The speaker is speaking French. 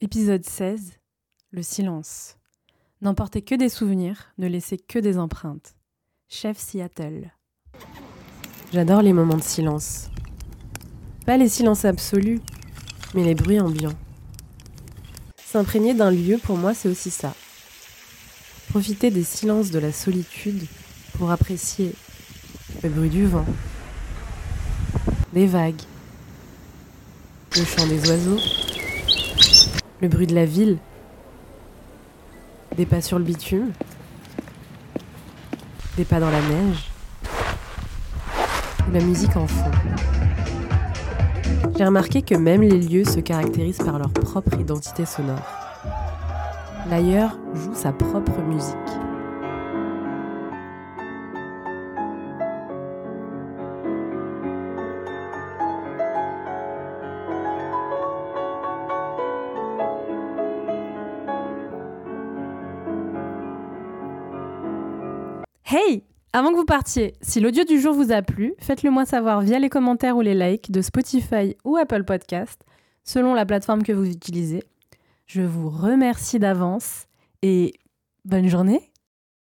Épisode 16 Le silence. N'emportez que des souvenirs, ne laissez que des empreintes. Chef Seattle. J'adore les moments de silence. Pas les silences absolus, mais les bruits ambiants. S'imprégner d'un lieu, pour moi, c'est aussi ça. Profiter des silences de la solitude pour apprécier le bruit du vent, des vagues, le chant des oiseaux, le bruit de la ville, des pas sur le bitume, des pas dans la neige, la musique en fond. J'ai remarqué que même les lieux se caractérisent par leur propre identité sonore. L'ailleurs joue sa propre musique. Hey Avant que vous partiez, si l'audio du jour vous a plu, faites-le moi savoir via les commentaires ou les likes de Spotify ou Apple Podcast, selon la plateforme que vous utilisez. Je vous remercie d'avance et bonne journée